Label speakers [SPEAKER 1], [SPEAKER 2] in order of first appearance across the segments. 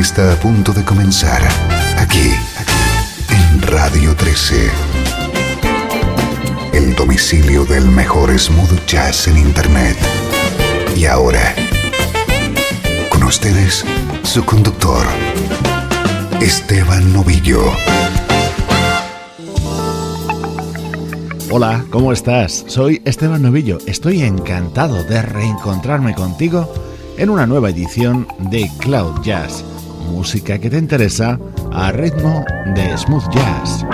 [SPEAKER 1] Está a punto de comenzar aquí, en Radio 13. El domicilio del mejor smooth jazz en Internet. Y ahora, con ustedes, su conductor, Esteban Novillo.
[SPEAKER 2] Hola, ¿cómo estás? Soy Esteban Novillo. Estoy encantado de reencontrarme contigo en una nueva edición de Cloud Jazz, música que te interesa a ritmo de smooth jazz.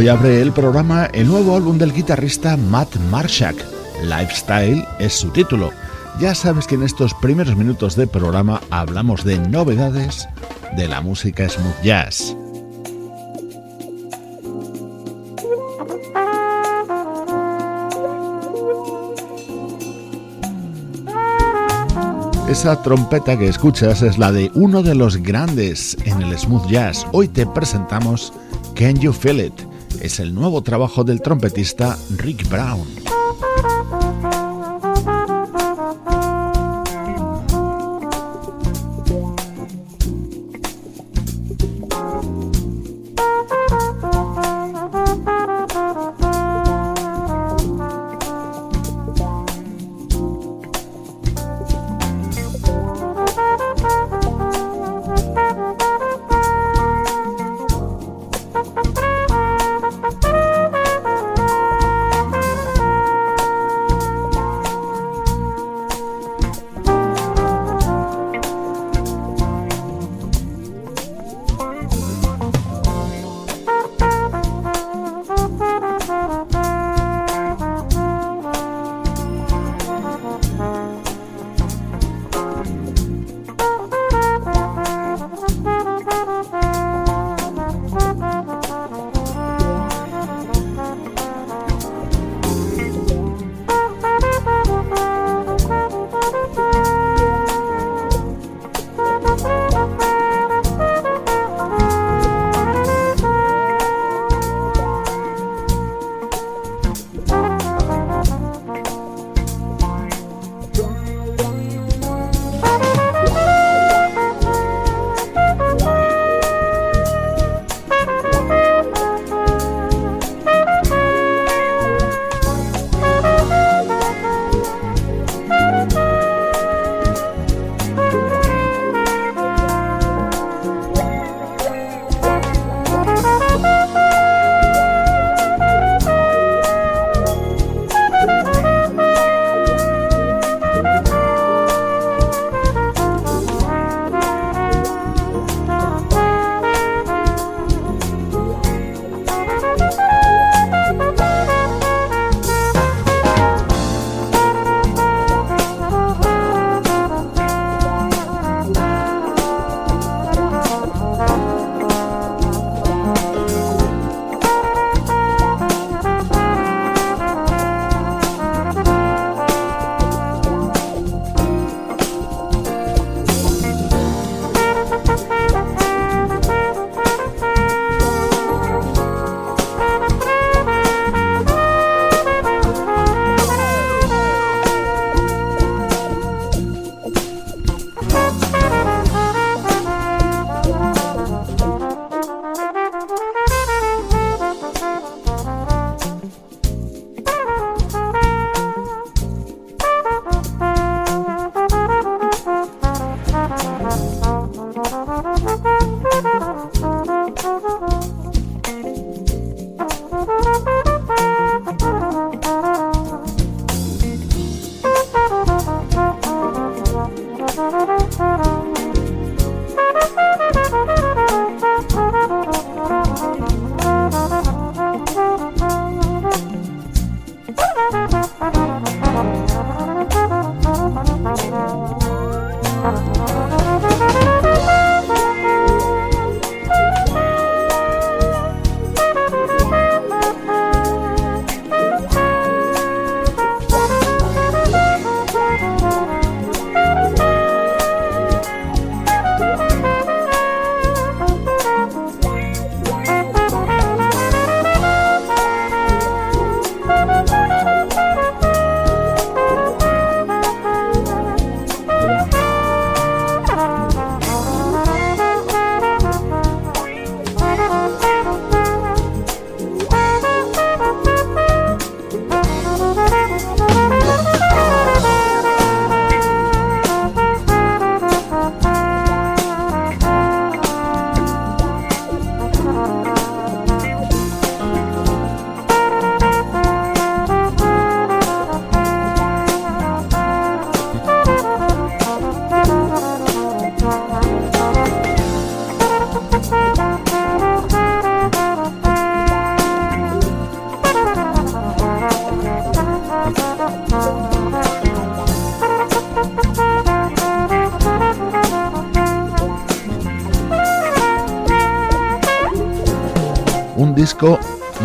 [SPEAKER 2] Hoy abre el programa el nuevo álbum del guitarrista Matt Marshak. Lifestyle es su título. Ya sabes que en estos primeros minutos de programa hablamos de novedades de la música smooth jazz. Esa trompeta que escuchas es la de uno de los grandes en el smooth jazz. Hoy te presentamos Can You Feel It? Es el nuevo trabajo del trompetista Rick Brown.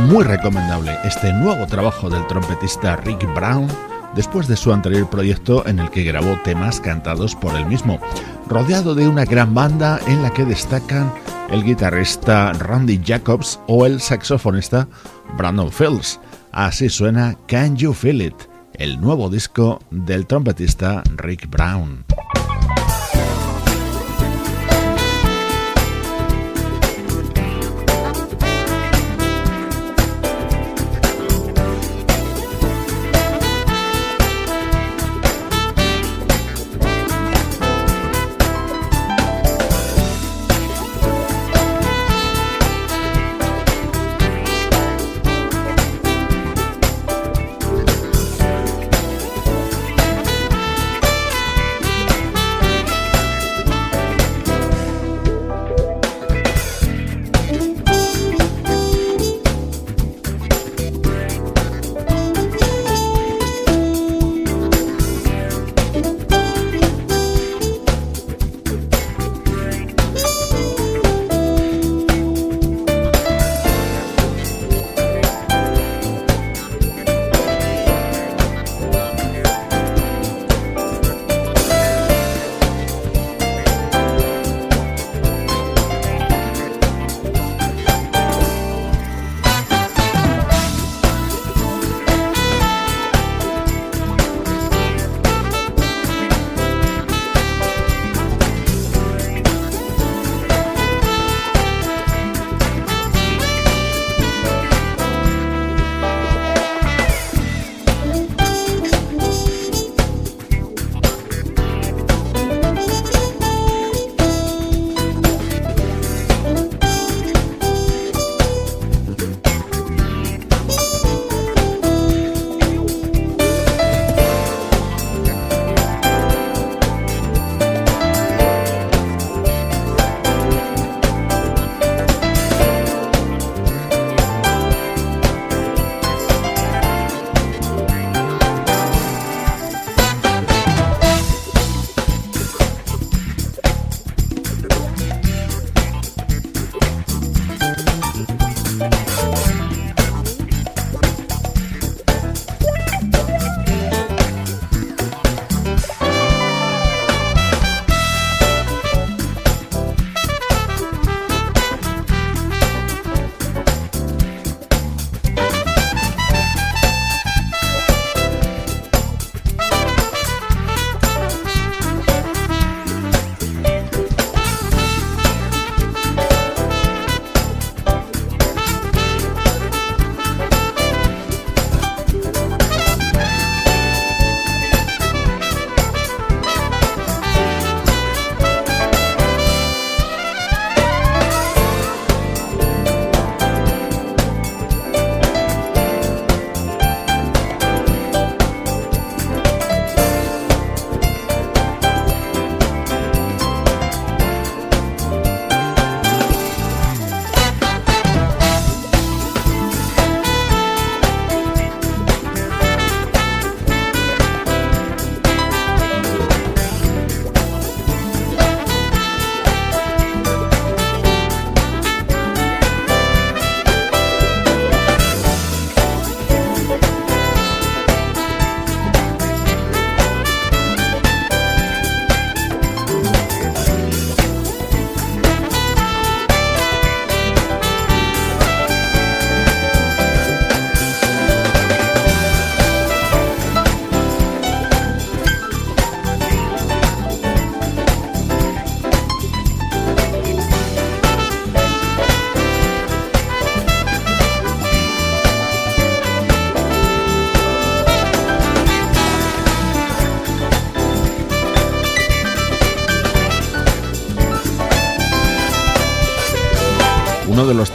[SPEAKER 2] Muy recomendable, este nuevo trabajo del trompetista Rick Brown después de su anterior proyecto en el que grabó temas cantados por él mismo, rodeado de una gran banda en la que destacan el guitarrista Randy Jacobs o el saxofonista Brandon Fields. Así suena Can You Feel It, el nuevo disco del trompetista Rick Brown.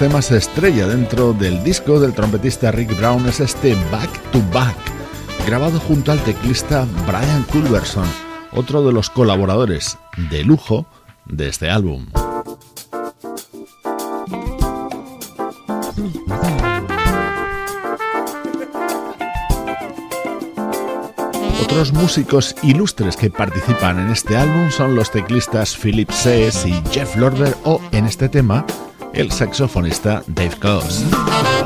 [SPEAKER 2] Temas estrella dentro del disco del trompetista Rick Brown es este Back to Back, grabado junto al teclista Brian Culverson, otro de los colaboradores de lujo de este álbum. Otros músicos ilustres que participan en este álbum son los teclistas Philip Sees y Jeff Lorber o en este tema el saxofonista Dave Coase.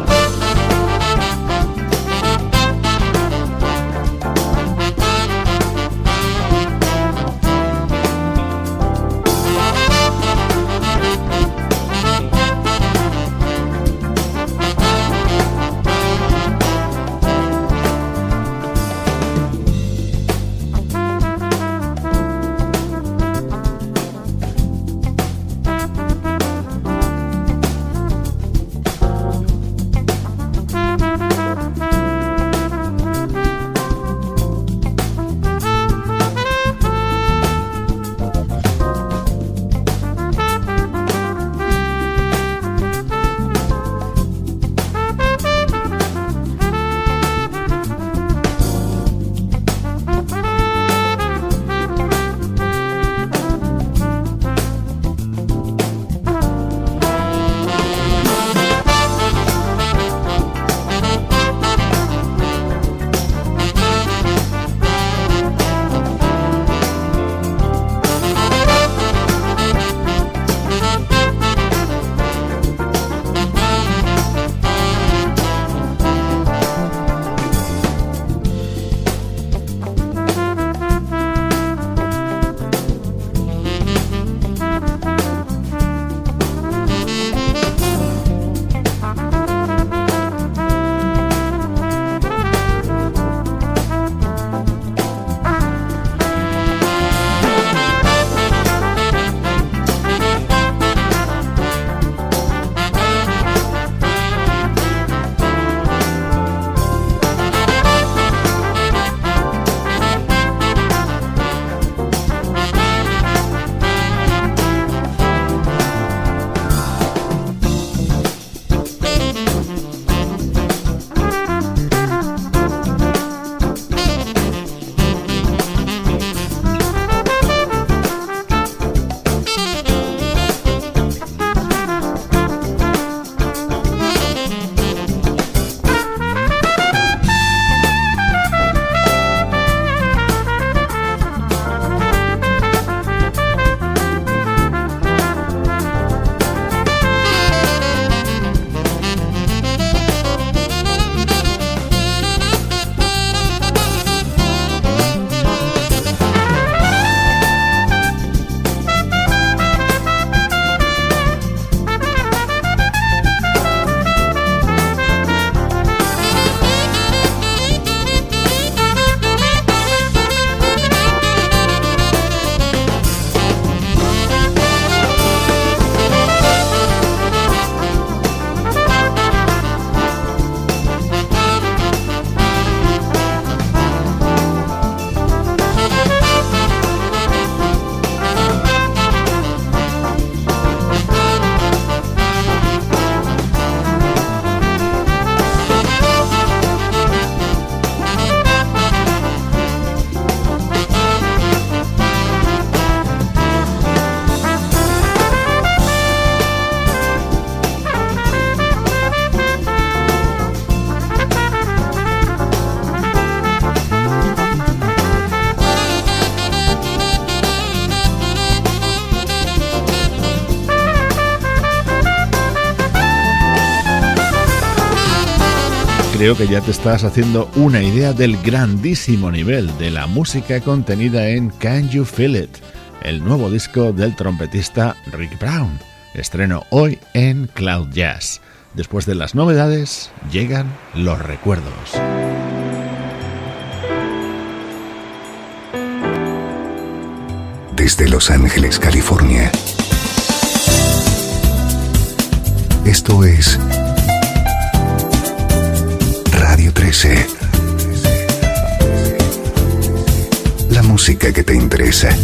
[SPEAKER 2] Creo que ya te estás haciendo una idea del grandísimo nivel de la música contenida en Can You Feel It, el nuevo disco del trompetista Rick Brown. Estreno hoy en Cloud Jazz. Después de las novedades, llegan los recuerdos.
[SPEAKER 1] Desde Los Ángeles, California. Esto es 13. La música que te interesa.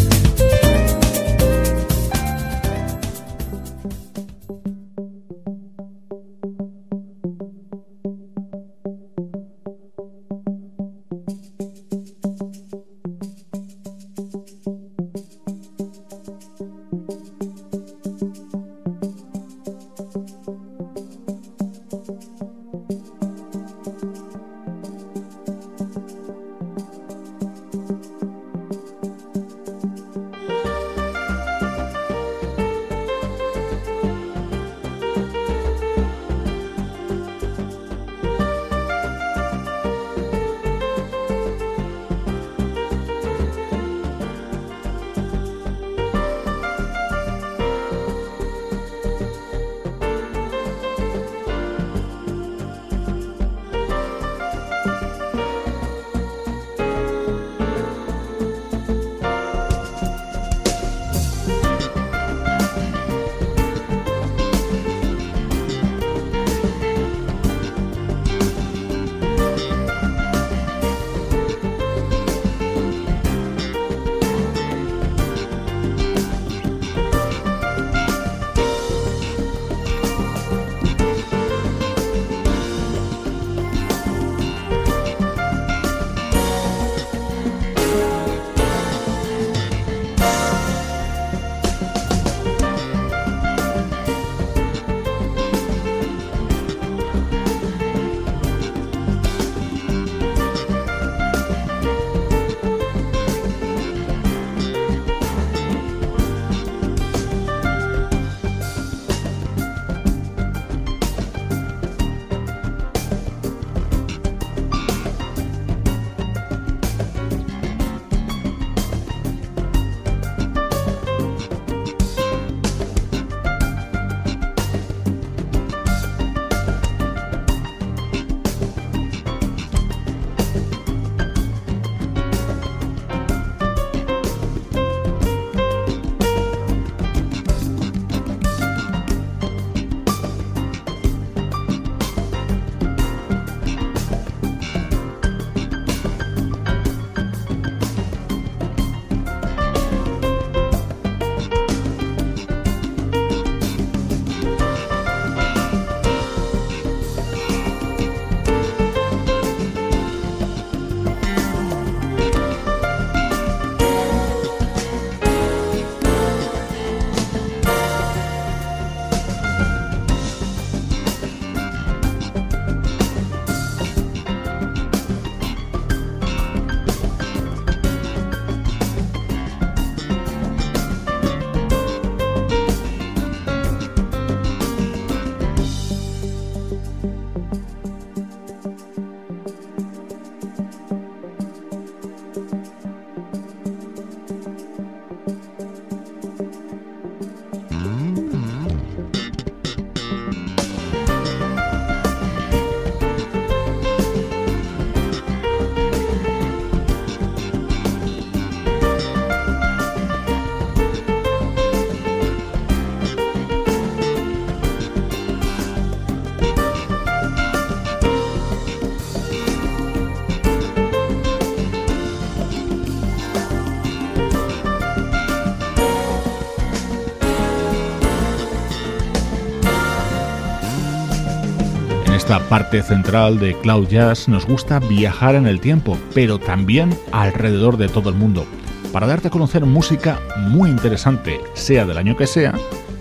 [SPEAKER 2] Esta parte central de Cloud Jazz nos gusta viajar en el tiempo, pero también alrededor de todo el mundo, para darte a conocer música muy interesante, sea del año que sea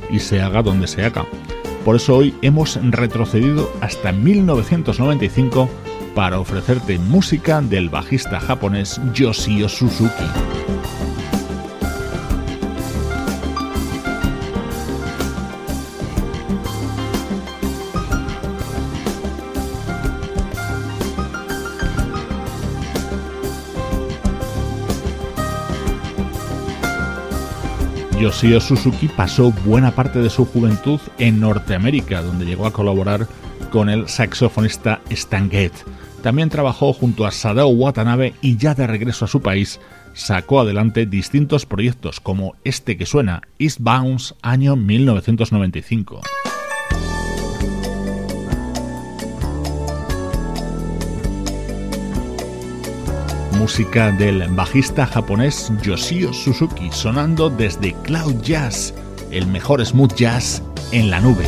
[SPEAKER 2] y se haga donde se haga. Por eso hoy hemos retrocedido hasta 1995 para ofrecerte música del bajista japonés Yoshio Suzuki. Yoshio Suzuki pasó buena parte de su juventud en Norteamérica, donde llegó a colaborar con el saxofonista Stan Getz. También trabajó junto a Sadao Watanabe y ya de regreso a su país sacó adelante distintos proyectos como este que suena, East Bounce, año 1995. Música del bajista japonés Yoshio Suzuki sonando desde Cloud Jazz, el mejor smooth jazz en la nube.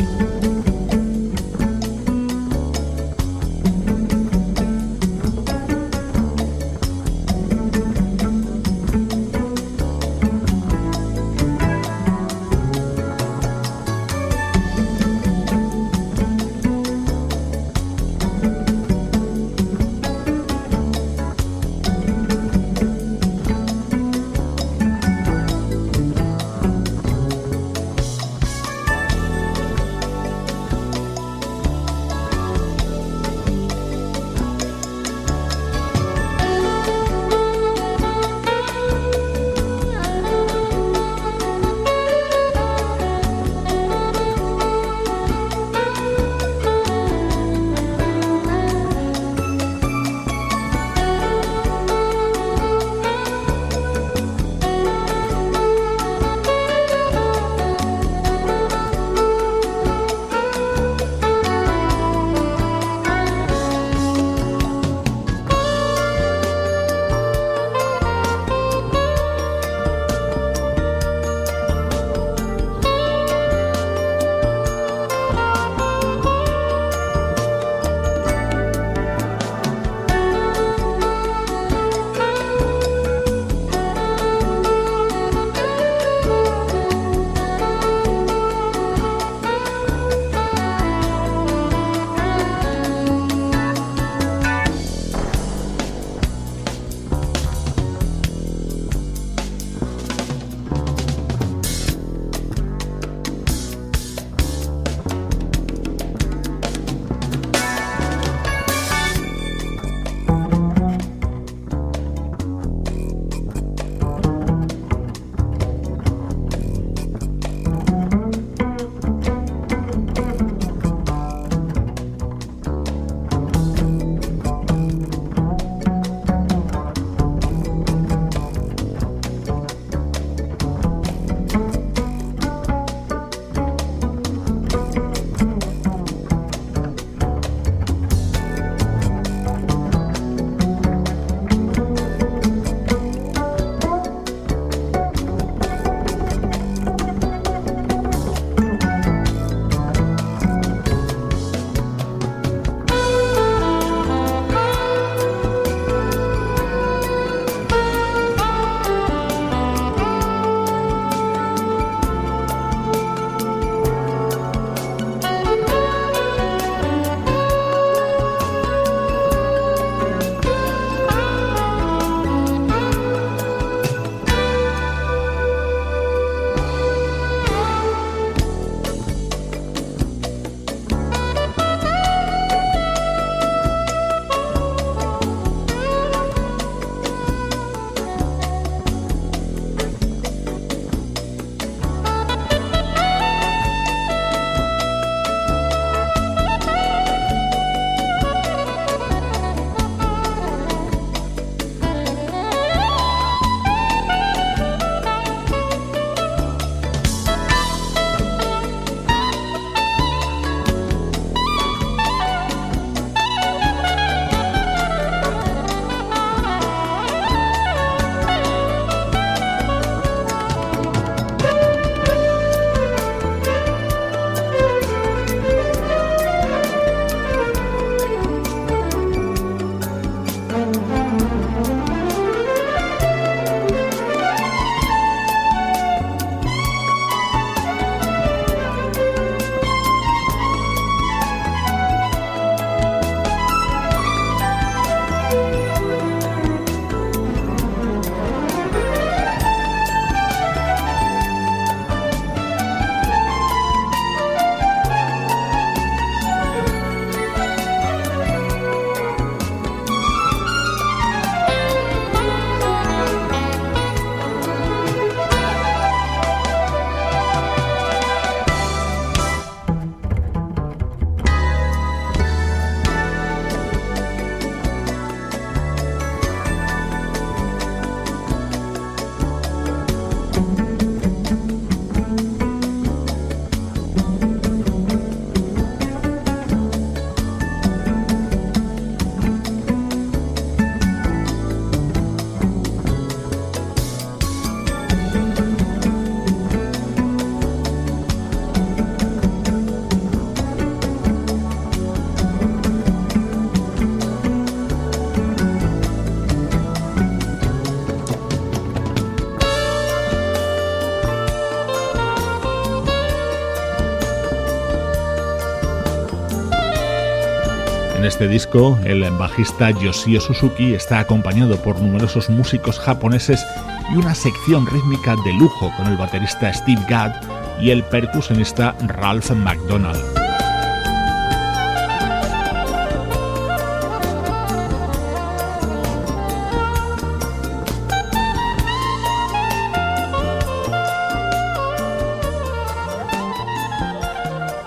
[SPEAKER 3] Este disco, el bajista Yoshio Suzuki está acompañado por numerosos músicos japoneses y una sección rítmica de lujo con el baterista Steve Gadd y el percusionista Ralph McDonald.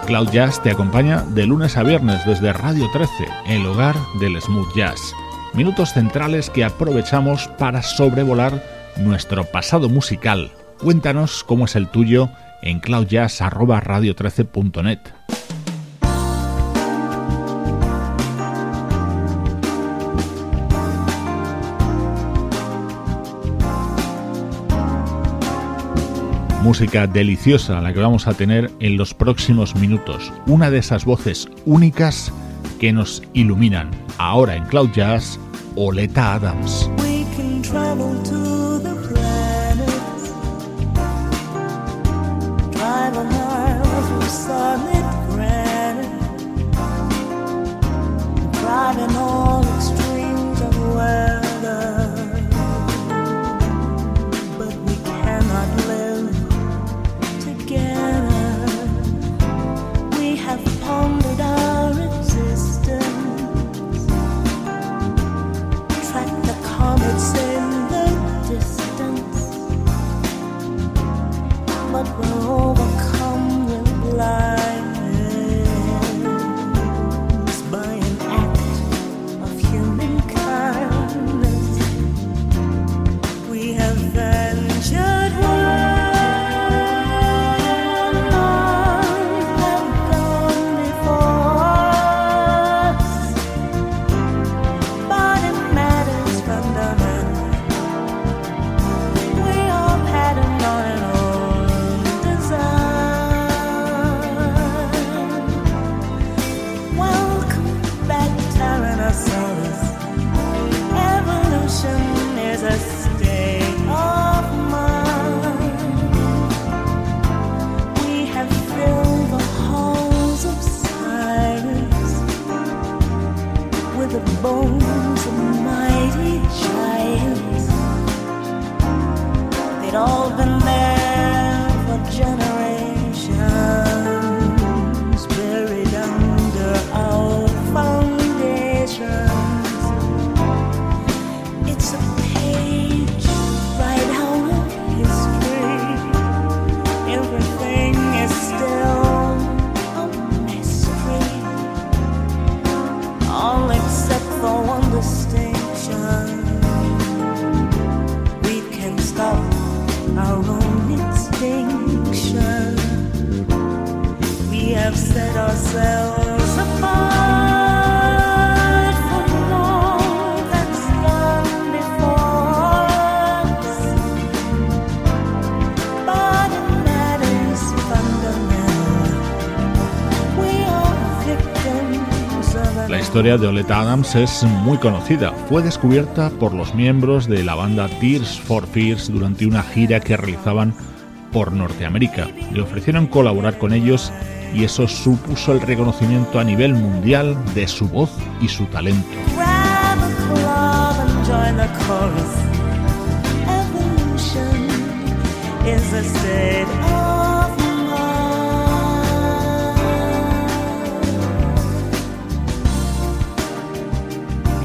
[SPEAKER 3] Cloud Jazz te acompaña de lunes a viernes desde Radio 13, el hogar del smooth jazz. Minutos centrales que aprovechamos para sobrevolar nuestro pasado musical. Cuéntanos cómo es el tuyo en cloudjazz@radio13.net. Música deliciosa la que vamos a tener en los próximos minutos. Una de esas voces únicas que nos iluminan. Ahora en Cloud Jazz, Oleta Adams. Historia de Oleta Adams es muy conocida. Fue descubierta por los miembros de la banda Tears for Fears durante una gira que realizaban por Norteamérica. Le ofrecieron colaborar con ellos y eso supuso el reconocimiento a nivel mundial de su voz y su talento.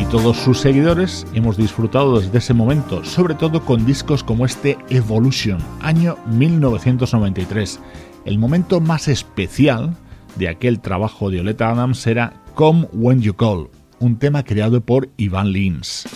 [SPEAKER 3] Todos sus seguidores hemos disfrutado desde ese momento, sobre todo con discos como este Evolution, año 1993. El momento más especial de aquel trabajo de Oleta Adams era Come When You Call, un tema creado por Ivan Lins.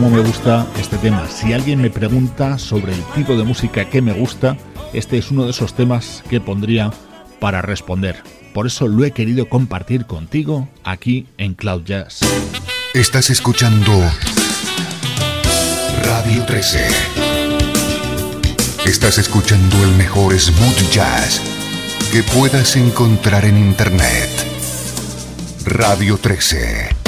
[SPEAKER 2] Cómo me gusta este tema. Si alguien me pregunta sobre el tipo de música que me gusta, este es uno de esos temas que pondría para responder. Por eso lo he querido compartir contigo aquí en Cloud Jazz.
[SPEAKER 3] Estás escuchando Radio 13. Estás escuchando el mejor smooth jazz que puedas encontrar en Internet. Radio 13.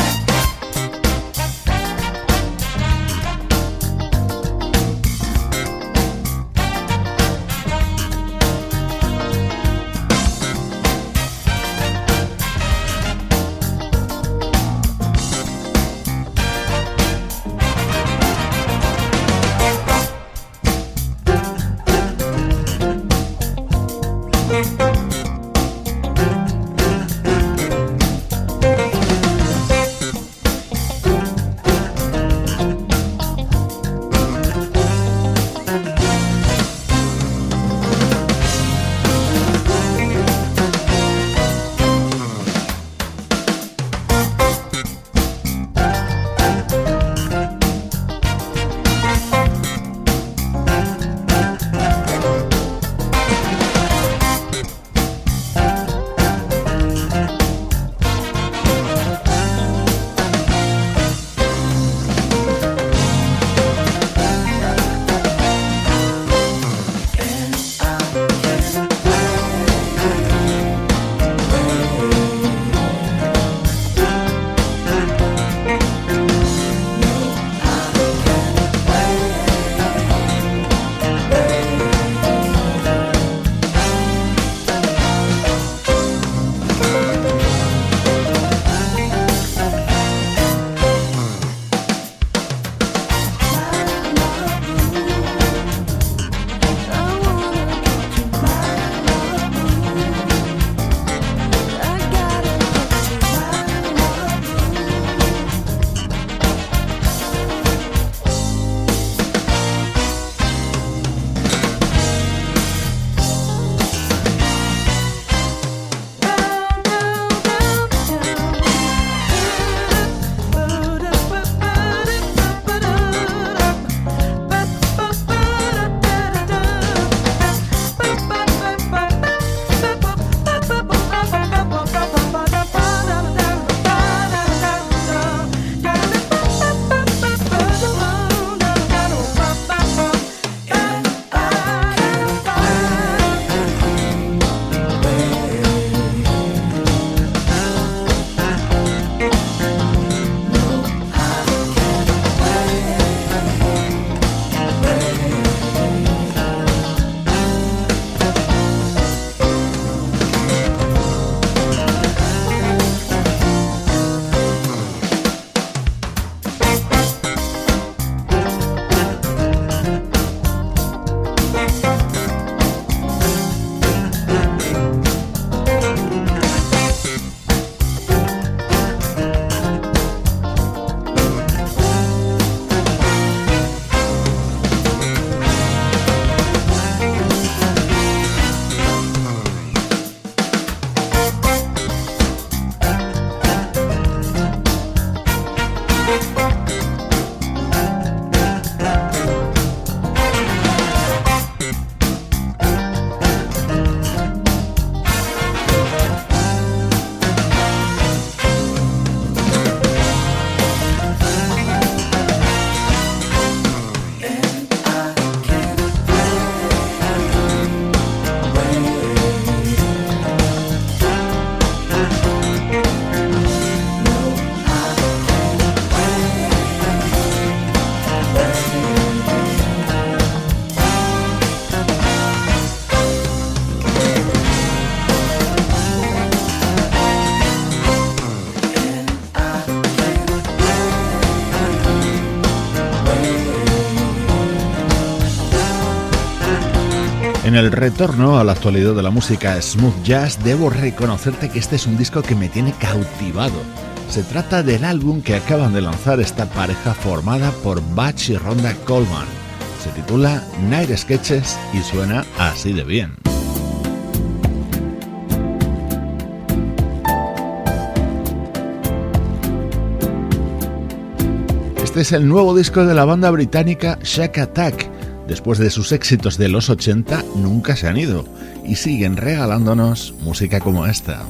[SPEAKER 2] En el retorno a la actualidad de la música smooth jazz, debo reconocerte que este es un disco que me tiene cautivado. Se trata del álbum que acaban de lanzar esta pareja formada por Batch y Ronda Coleman. Se titula Night Sketches y suena así de bien.
[SPEAKER 3] Este es el nuevo disco de la banda británica Shack Attack. Después de sus éxitos de los 80, nunca se han ido y siguen regalándonos música como esta.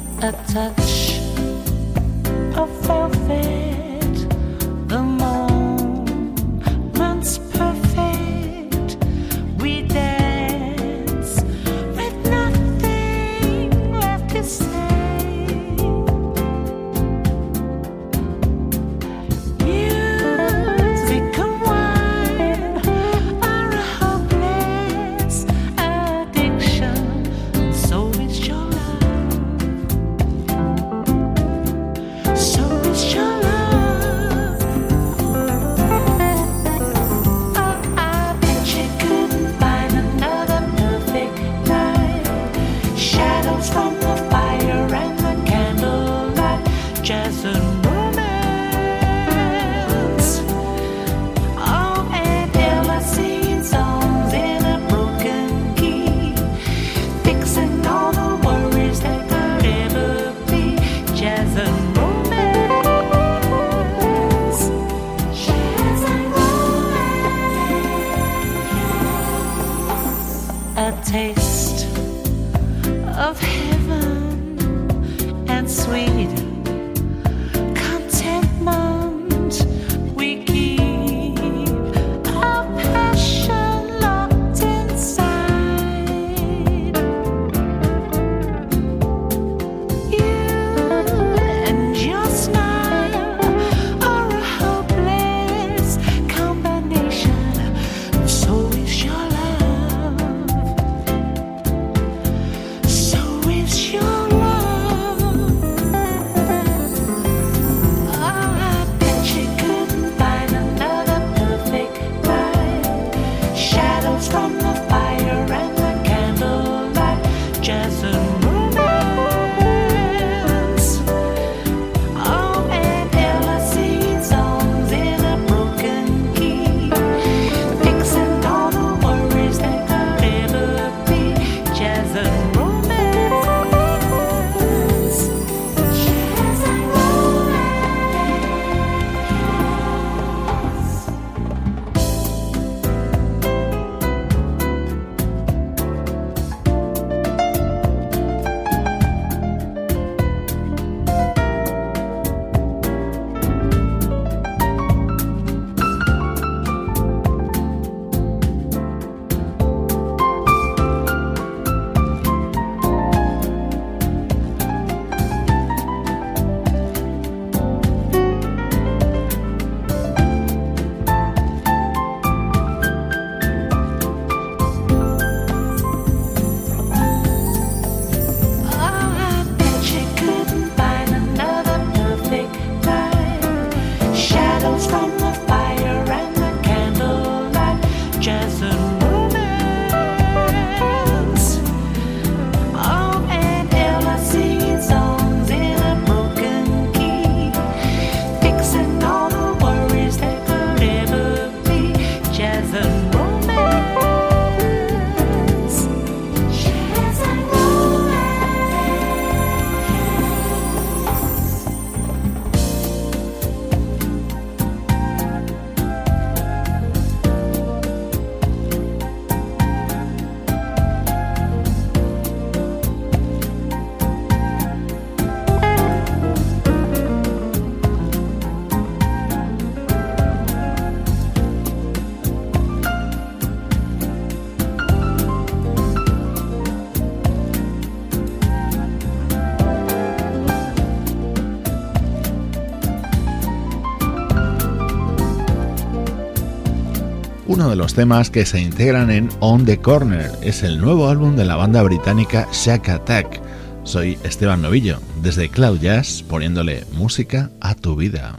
[SPEAKER 3] Los temas que se integran en On the Corner. Es el nuevo álbum de la banda británica Shack Attack. Soy Esteban Novillo, desde Cloud Jazz, poniéndole música a tu vida.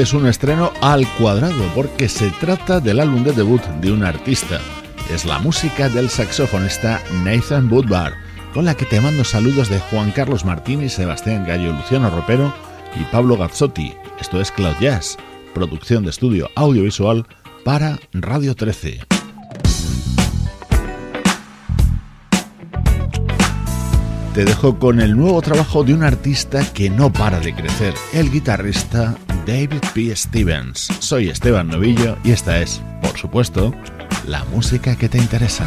[SPEAKER 3] Es un estreno al cuadrado porque se trata del álbum de debut de un artista. Es la música del saxofonista Nathan Woodbar, con la que te mando saludos de Juan Carlos Martínez, Sebastián Gallo, Luciano Ropero y Pablo Gazzotti. Esto es Cloud Jazz, producción de estudio audiovisual para Radio 13. Te dejo con el nuevo trabajo de un artista que no para de crecer, el guitarrista David P. Stevens. Soy Esteban Novillo y esta es, por supuesto, la música que te interesa.